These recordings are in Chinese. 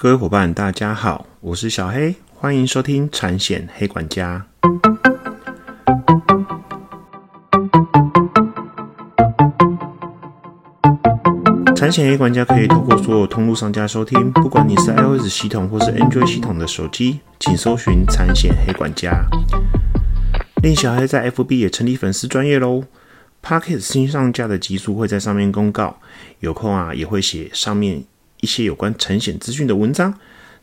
各位伙伴，大家好，我是小黑，欢迎收听产险黑管家。产险黑管家可以透过所有通路商家收听，不管你是 iOS 系统或是 Android 系统的手机，请搜寻产险黑管家。令小黑在 FB 也成立粉丝专业喽。Pocket 新上架的集数会在上面公告，有空啊也会写上面一些有关产险资讯的文章，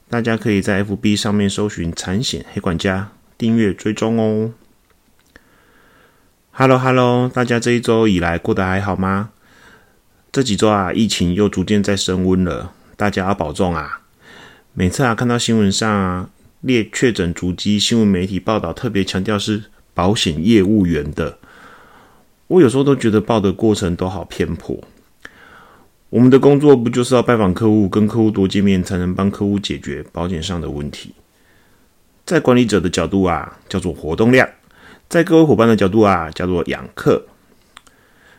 大家可以在 FB 上面搜寻产险黑管家，订阅追踪哦。Hello Hello，大家这一周以来过得还好吗？这几周啊，疫情又逐渐在升温了，大家要保重啊。每次啊看到新闻上啊列确诊足迹，新闻媒体报道特别强调是保险业务员的。我有时候都觉得报的过程都好偏颇。我们的工作不就是要拜访客户，跟客户多见面，才能帮客户解决保险上的问题？在管理者的角度啊，叫做活动量；在各位伙伴的角度啊，叫做养客。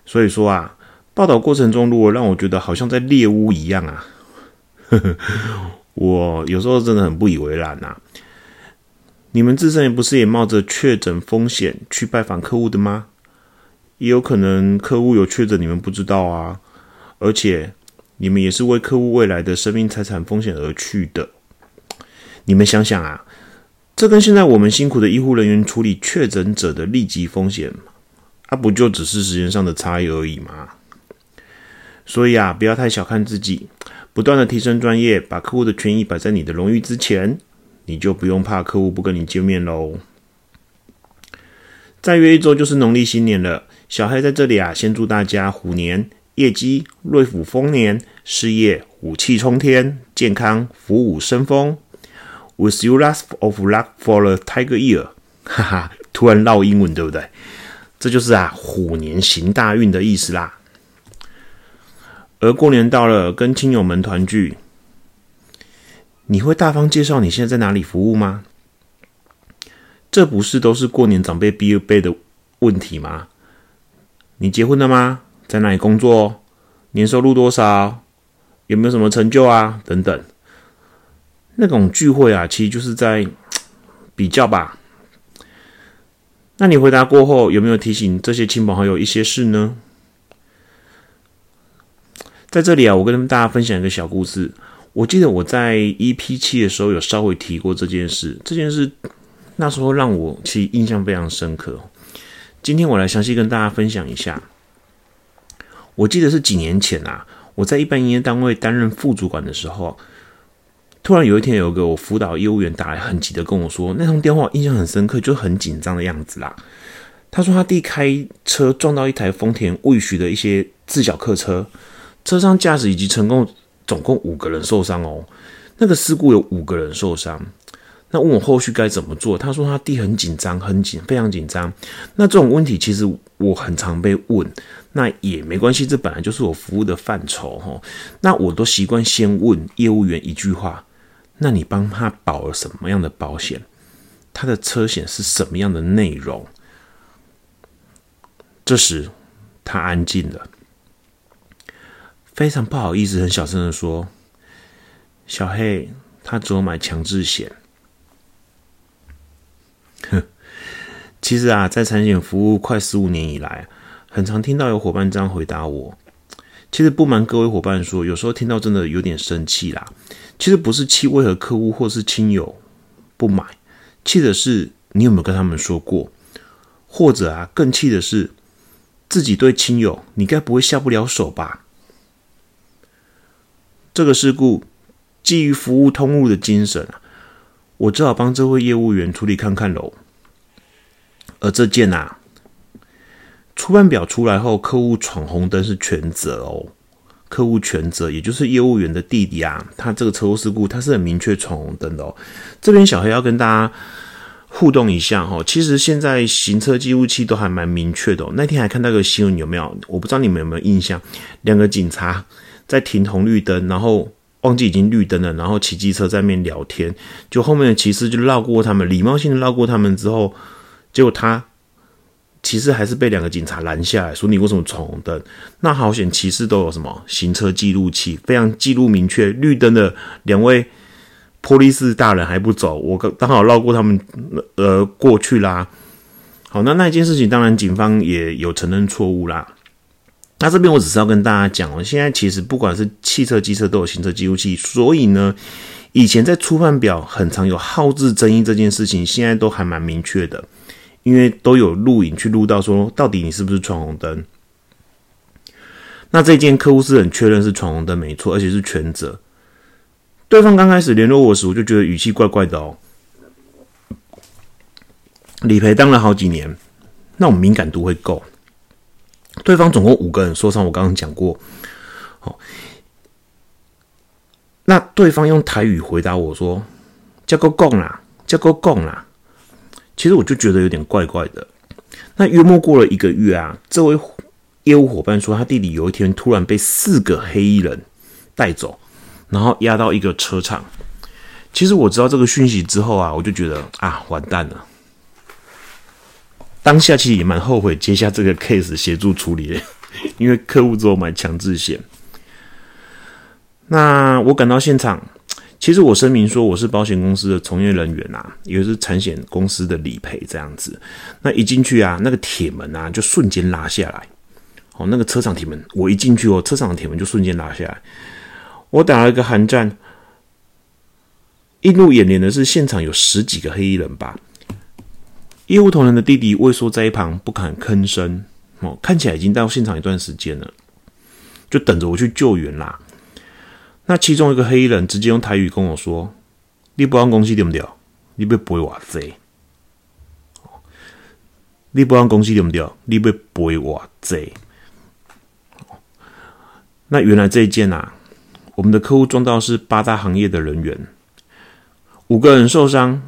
所以说啊，报道过程中如果让我觉得好像在猎巫一样啊，呵 呵我有时候真的很不以为然呐。你们自身也不是也冒着确诊风险去拜访客户的吗？也有可能客户有确诊，你们不知道啊。而且你们也是为客户未来的生命财产风险而去的。你们想想啊，这跟现在我们辛苦的医护人员处理确诊者的立即风险，啊，不就只是时间上的差异而已吗？所以啊，不要太小看自己，不断的提升专业，把客户的权益摆在你的荣誉之前，你就不用怕客户不跟你见面喽。再约一周就是农历新年了。小黑在这里啊，先祝大家虎年业绩瑞虎丰年，事业武气冲天，健康福武生风。With you lots of luck for the tiger year，哈哈，突然绕英文对不对？这就是啊虎年行大运的意思啦。而过年到了，跟亲友们团聚，你会大方介绍你现在在哪里服务吗？这不是都是过年长辈必备的问题吗？你结婚了吗？在哪里工作？年收入多少？有没有什么成就啊？等等，那种聚会啊，其实就是在比较吧。那你回答过后，有没有提醒这些亲朋好友一些事呢？在这里啊，我跟大家分享一个小故事。我记得我在 EP 七的时候有稍微提过这件事，这件事那时候让我其实印象非常深刻。今天我来详细跟大家分享一下。我记得是几年前啊，我在一般营业单位担任副主管的时候，突然有一天有个我辅导业务员打来，很急的跟我说，那通电话印象很深刻，就很紧张的样子啦。他说他弟开车撞到一台丰田未许的一些自小客车，车上驾驶以及成功总共五个人受伤哦，那个事故有五个人受伤。那问我后续该怎么做？他说他弟很紧张，很紧，非常紧张。那这种问题其实我很常被问，那也没关系，这本来就是我服务的范畴哈。那我都习惯先问业务员一句话：那你帮他保了什么样的保险？他的车险是什么样的内容？这时他安静了，非常不好意思，很小声的说：“小黑，他只有买强制险。”哼，其实啊，在产险服务快十五年以来，很常听到有伙伴这样回答我。其实不瞒各位伙伴说，有时候听到真的有点生气啦。其实不是气为何客户或是亲友不买，气的是你有没有跟他们说过，或者啊，更气的是自己对亲友，你该不会下不了手吧？这个事故基于服务通路的精神啊。我只好帮这位业务员处理看看喽。而这件啊，出版表出来后，客户闯红灯是全责哦。客户全责，也就是业务员的弟弟啊，他这个车祸事故，他是很明确闯红灯的哦。这边小黑要跟大家互动一下哈。其实现在行车记录器都还蛮明确的。那天还看到个新闻，有没有？我不知道你们有没有印象，两个警察在停红绿灯，然后。忘记已经绿灯了，然后骑机车在面聊天，就后面的骑士就绕过他们，礼貌性的绕过他们之后，结果他骑士还是被两个警察拦下来，说你为什么闯红灯？那好险，骑士都有什么行车记录器，非常记录明确，绿灯的两位波利斯大人还不走，我刚刚好绕过他们呃过去啦。好，那那件事情，当然警方也有承认错误啦。那这边我只是要跟大家讲哦，现在其实不管是汽车、机车都有行车记录器，所以呢，以前在出判表很常有耗字争议这件事情，现在都还蛮明确的，因为都有录影去录到说到底你是不是闯红灯。那这件客户是很确认是闯红灯没错，而且是全责。对方刚开始联络我时，我就觉得语气怪怪的哦。理赔当了好几年，那种敏感度会够。对方总共五个人说唱，我刚刚讲过。好，那对方用台语回答我说：“叫够供啦，叫够供啦。”其实我就觉得有点怪怪的。那约莫过了一个月啊，这位业务伙伴说，他弟弟有一天突然被四个黑衣人带走，然后押到一个车场。其实我知道这个讯息之后啊，我就觉得啊，完蛋了。当下其实也蛮后悔接下这个 case 协助处理的，因为客户只有买强制险。那我赶到现场，其实我声明说我是保险公司的从业人员啊，也是产险公司的理赔这样子。那一进去啊，那个铁门啊就瞬间拉下来。哦，那个车厂铁门，我一进去哦，车厂的铁门就瞬间拉下来。我打了一个寒战，映入眼帘的是现场有十几个黑衣人吧。业务同仁的弟弟畏缩在一旁不敢吭声，哦，看起来已经到现场一段时间了，就等着我去救援啦。那其中一个黑衣人直接用台语跟我说：“你不安公司对不对？你要赔我济？你不安公司对不对？你要赔我济？”那原来这一件啊，我们的客户撞到是八大行业的人员，五个人受伤。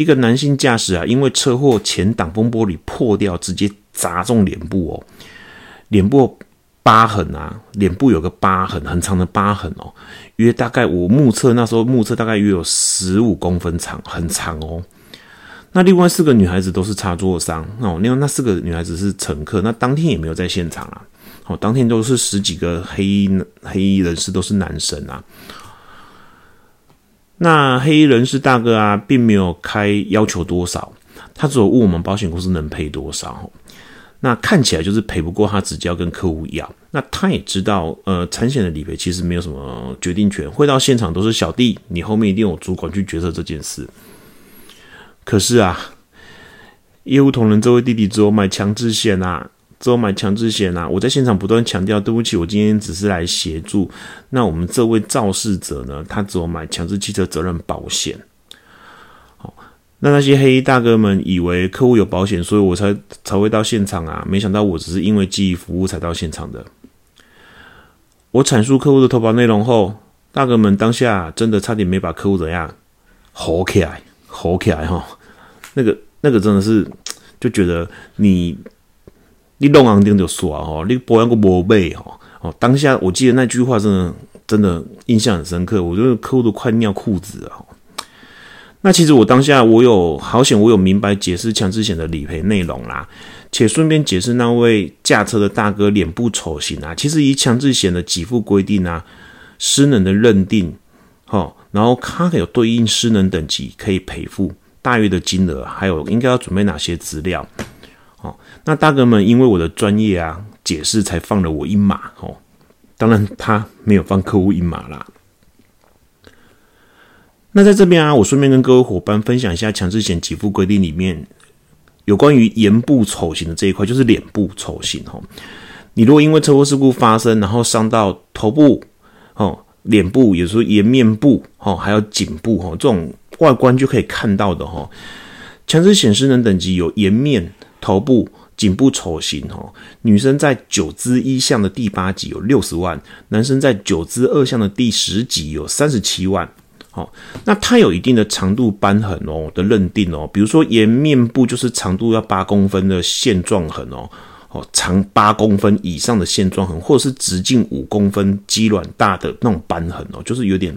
一个男性驾驶啊，因为车祸前挡风玻璃破掉，直接砸中脸部哦，脸部疤痕啊，脸部有个疤痕，很长的疤痕哦，约大概我目测那时候目测大概约有十五公分长，很长哦。那另外四个女孩子都是擦挫伤哦，另外那四个女孩子是乘客，那当天也没有在现场啊。哦，当天都是十几个黑衣黑衣人士都是男生啊。那黑衣人士大哥啊，并没有开要求多少，他只有问我们保险公司能赔多少。那看起来就是赔不过，他直接要跟客户要。那他也知道，呃，产险的理赔其实没有什么决定权，会到现场都是小弟，你后面一定有主管去决策这件事。可是啊，业务同仁这位弟弟只有买强制险啊。只有买强制险啊！我在现场不断强调，对不起，我今天只是来协助。那我们这位肇事者呢？他只有买强制汽车责任保险。好，那那些黑衣大哥们以为客户有保险，所以我才才会到现场啊！没想到我只是因为记忆服务才到现场的。我阐述客户的投保内容后，大哥们当下真的差点没把客户怎样吼起来，吼起来哈！那个那个真的是就觉得你。你弄昂定就说哦，你保养个无背哦哦，当下我记得那句话真的真的印象很深刻，我觉得客户都快尿裤子了。那其实我当下我有好险，我有明白解释强制险的理赔内容啦，且顺便解释那位驾车的大哥脸部丑型啊，其实以强制险的给付规定啊，失能的认定，哦，然后它有对应失能等级可以赔付大约的金额，还有应该要准备哪些资料。那大哥们因为我的专业啊解释，才放了我一马哦。当然他没有放客户一马啦。那在这边啊，我顺便跟各位伙伴分享一下强制险给付规定里面有关于颜部丑型的这一块，就是脸部丑型哦。你如果因为车祸事故发生，然后伤到头部哦、脸部，有时候颜面部哦，还有颈部哦，这种外观就可以看到的哈。强制险失能等级有颜面。头部、颈部丑型哦，女生在九姿一项的第八级有六十万，男生在九姿二项的第十级有三十七万。好，那它有一定的长度瘢痕哦的认定哦，比如说沿面部就是长度要八公分的线状痕哦，哦长八公分以上的线状痕，或者是直径五公分、肌卵大的那种瘢痕哦，就是有点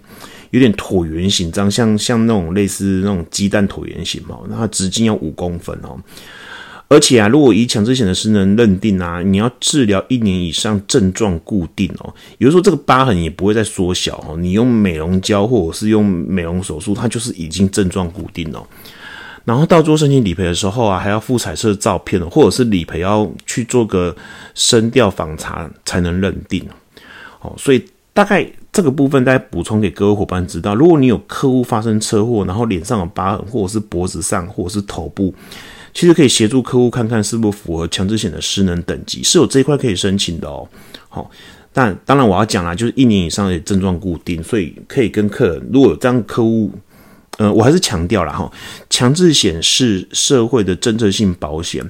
有点椭圆形，这样像像那种类似那种鸡蛋椭圆形嘛，那它直径要五公分哦。而且啊，如果以强制险的失能认定啊，你要治疗一年以上，症状固定哦，也就是说这个疤痕也不会再缩小哦。你用美容胶或者是用美容手术，它就是已经症状固定哦。然后到做申请理赔的时候啊，还要附彩色照片哦或者是理赔要去做个声调访查才能认定哦。所以大概这个部分再补充给各位伙伴知道，如果你有客户发生车祸，然后脸上有疤痕，或者是脖子上，或者是头部。其实可以协助客户看看是否符合强制险的失能等级，是有这一块可以申请的哦。好，但当然我要讲啦，就是一年以上的症状固定，所以可以跟客人，如果有这样客户，呃，我还是强调了哈，强制险是社会的政策性保险，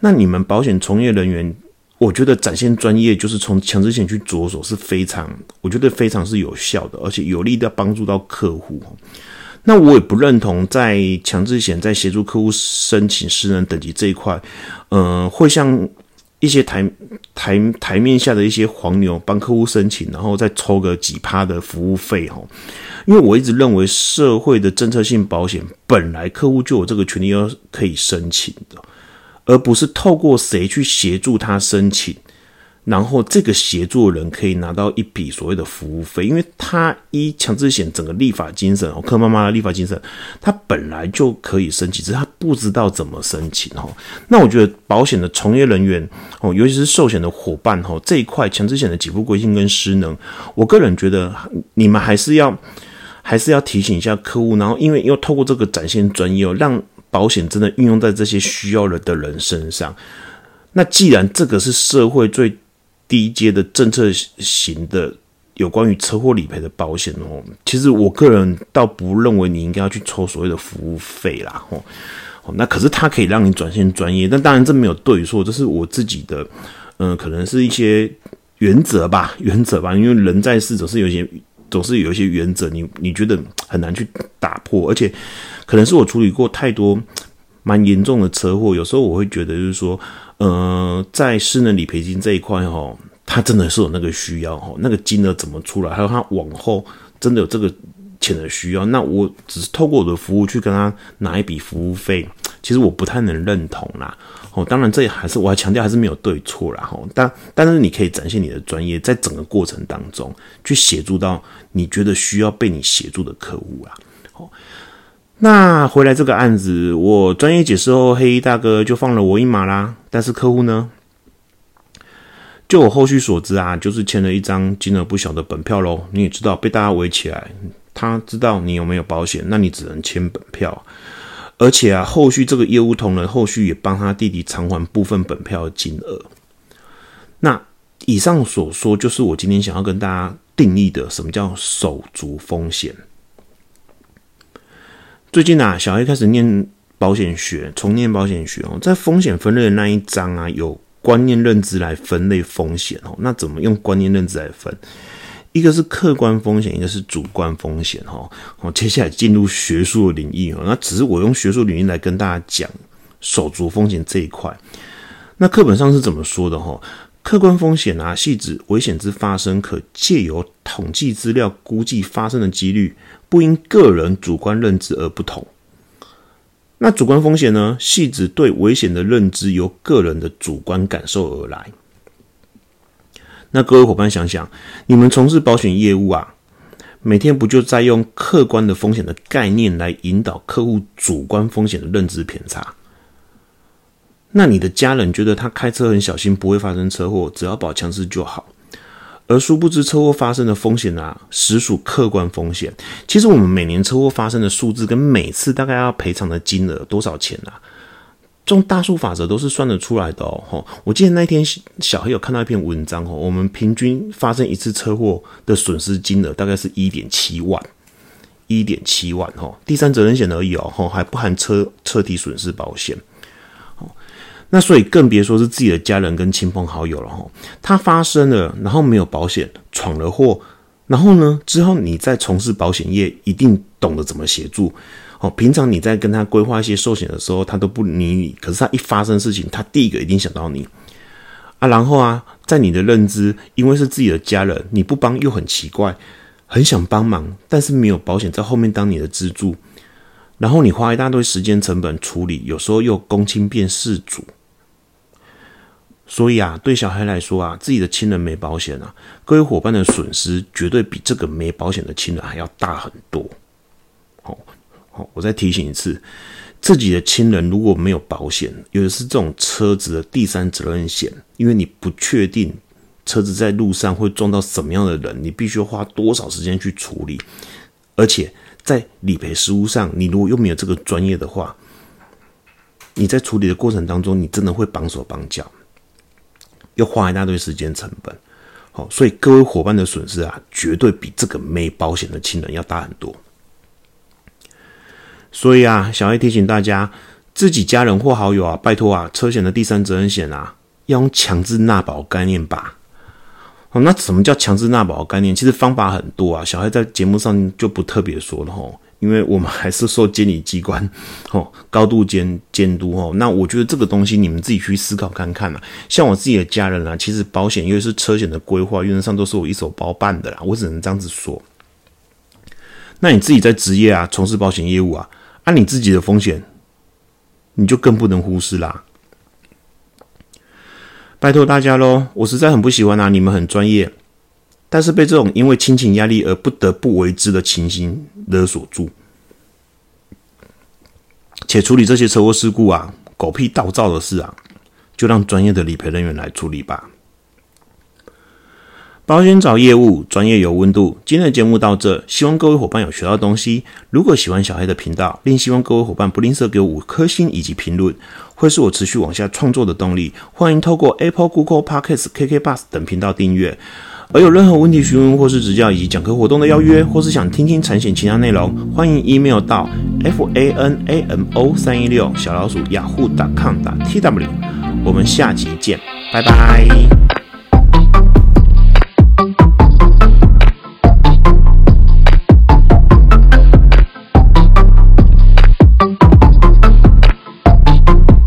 那你们保险从业人员，我觉得展现专业就是从强制险去着手是非常，我觉得非常是有效的，而且有利的帮助到客户。那我也不认同，在强制险在协助客户申请私人等级这一块，嗯，会像一些台台台面下的一些黄牛帮客户申请，然后再抽个几趴的服务费哈。因为我一直认为，社会的政策性保险本来客户就有这个权利要可以申请的，而不是透过谁去协助他申请。然后这个协作人可以拿到一笔所谓的服务费，因为他依强制险整个立法精神哦，柯妈妈的立法精神，他本来就可以申请，只是他不知道怎么申请哦。那我觉得保险的从业人员哦，尤其是寿险的伙伴哈，这一块强制险的给付规定跟失能，我个人觉得你们还是要还是要提醒一下客户，然后因为要透过这个展现专业哦，让保险真的运用在这些需要了的人身上。那既然这个是社会最低阶的政策型的有关于车祸理赔的保险哦，其实我个人倒不认为你应该要去抽所谓的服务费啦，哦，那可是它可以让你转型专业，但当然这没有对错，这是我自己的，嗯，可能是一些原则吧，原则吧，因为人在世总是有一些，总是有一些原则，你你觉得很难去打破，而且可能是我处理过太多蛮严重的车祸，有时候我会觉得就是说。呃，在失能理赔金这一块哈，他真的是有那个需要哈，那个金额怎么出来？还有他往后真的有这个钱的需要，那我只是透过我的服务去跟他拿一笔服务费，其实我不太能认同啦。哦，当然这还是我还强调还是没有对错啦。哈，但但是你可以展现你的专业，在整个过程当中去协助到你觉得需要被你协助的客户啦。好。那回来这个案子，我专业解释后，黑衣大哥就放了我一马啦。但是客户呢，就我后续所知啊，就是签了一张金额不小的本票喽。你也知道，被大家围起来，他知道你有没有保险，那你只能签本票。而且啊，后续这个业务同仁后续也帮他弟弟偿还部分本票金额。那以上所说，就是我今天想要跟大家定义的什么叫手足风险。最近啊，小黑开始念保险学，重念保险学哦，在风险分类的那一章啊，有观念认知来分类风险哦。那怎么用观念认知来分？一个是客观风险，一个是主观风险哈。哦，接下来进入学术领域哦，那只是我用学术领域来跟大家讲手足风险这一块。那课本上是怎么说的哈？客观风险啊，系指危险之发生，可借由统计资料估计发生的几率，不因个人主观认知而不同。那主观风险呢，系指对危险的认知由个人的主观感受而来。那各位伙伴想想，你们从事保险业务啊，每天不就在用客观的风险的概念来引导客户主观风险的认知偏差？那你的家人觉得他开车很小心，不会发生车祸，只要保强制就好。而殊不知车祸发生的风险啊，实属客观风险。其实我们每年车祸发生的数字跟每次大概要赔偿的金额多少钱啊？这种大数法则都是算得出来的哦。我记得那天小黑有看到一篇文章哦，我们平均发生一次车祸的损失金额大概是一点七万，一点七万哦，第三责任险而已哦，还不含车车体损失保险。那所以更别说是自己的家人跟亲朋好友了哈。他发生了，然后没有保险，闯了祸，然后呢，之后你再从事保险业，一定懂得怎么协助。哦，平常你在跟他规划一些寿险的时候，他都不理你。可是他一发生事情，他第一个一定想到你啊。然后啊，在你的认知，因为是自己的家人，你不帮又很奇怪，很想帮忙，但是没有保险在后面当你的支柱，然后你花一大堆时间成本处理，有时候又公亲变事主。所以啊，对小孩来说啊，自己的亲人没保险啊，各位伙伴的损失绝对比这个没保险的亲人还要大很多。好，好，我再提醒一次，自己的亲人如果没有保险，有的是这种车子的第三责任险，因为你不确定车子在路上会撞到什么样的人，你必须花多少时间去处理，而且在理赔实务上，你如果又没有这个专业的话，你在处理的过程当中，你真的会绑手绑脚。又花一大堆时间成本，好，所以各位伙伴的损失啊，绝对比这个没保险的亲人要大很多。所以啊，小 A 提醒大家，自己家人或好友啊，拜托啊，车险的第三责任险啊，要用强制纳保概念吧。哦，那什么叫强制纳保概念？其实方法很多啊，小孩在节目上就不特别说了吼。因为我们还是受监理机关 哦高度监监督哦，那我觉得这个东西你们自己去思考看看啦。像我自己的家人啊，其实保险因为是车险的规划，原则上都是我一手包办的啦，我只能这样子说。那你自己在职业啊，从事保险业务啊，按你自己的风险，你就更不能忽视啦。拜托大家喽，我实在很不喜欢啊，你们很专业。但是被这种因为亲情压力而不得不为之的情形勒索住，且处理这些车祸事故啊，狗屁倒灶的事啊，就让专业的理赔人员来处理吧。保险找业务，专业有温度。今天的节目到这，希望各位伙伴有学到东西。如果喜欢小黑的频道，另希望各位伙伴不吝啬给我五颗星以及评论，会是我持续往下创作的动力。欢迎透过 Apple、Google Podcasts、KK Bus 等频道订阅。而有任何问题询问或是指教，以及讲课活动的邀约，或是想听听产险其他内容，欢迎 email 到 f a n a m o 三一六小老鼠雅虎 .com.TW。我们下集见，拜拜。